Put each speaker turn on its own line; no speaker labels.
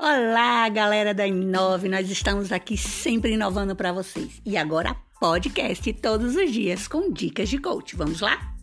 Olá, galera da Inove, nós estamos aqui sempre inovando para vocês. E agora podcast todos os dias com dicas de coach. Vamos lá?